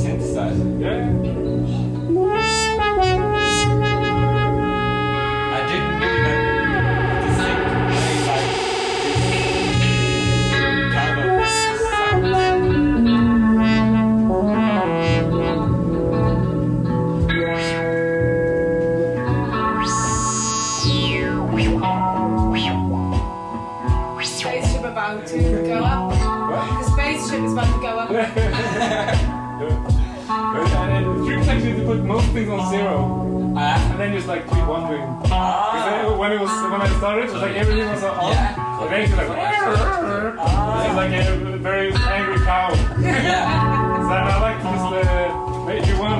synthesizer. Yeah. I didn't do that. The synth made like kind of sound. Spaceship about to go up. The spaceship is about to go up. things on zero. Uh, and then just like keep wondering. Uh, when it was when I started, it was like everything was on. Yeah. Eventually, like, uh, ah. it's like a very angry cow. so I like just Uh, if you want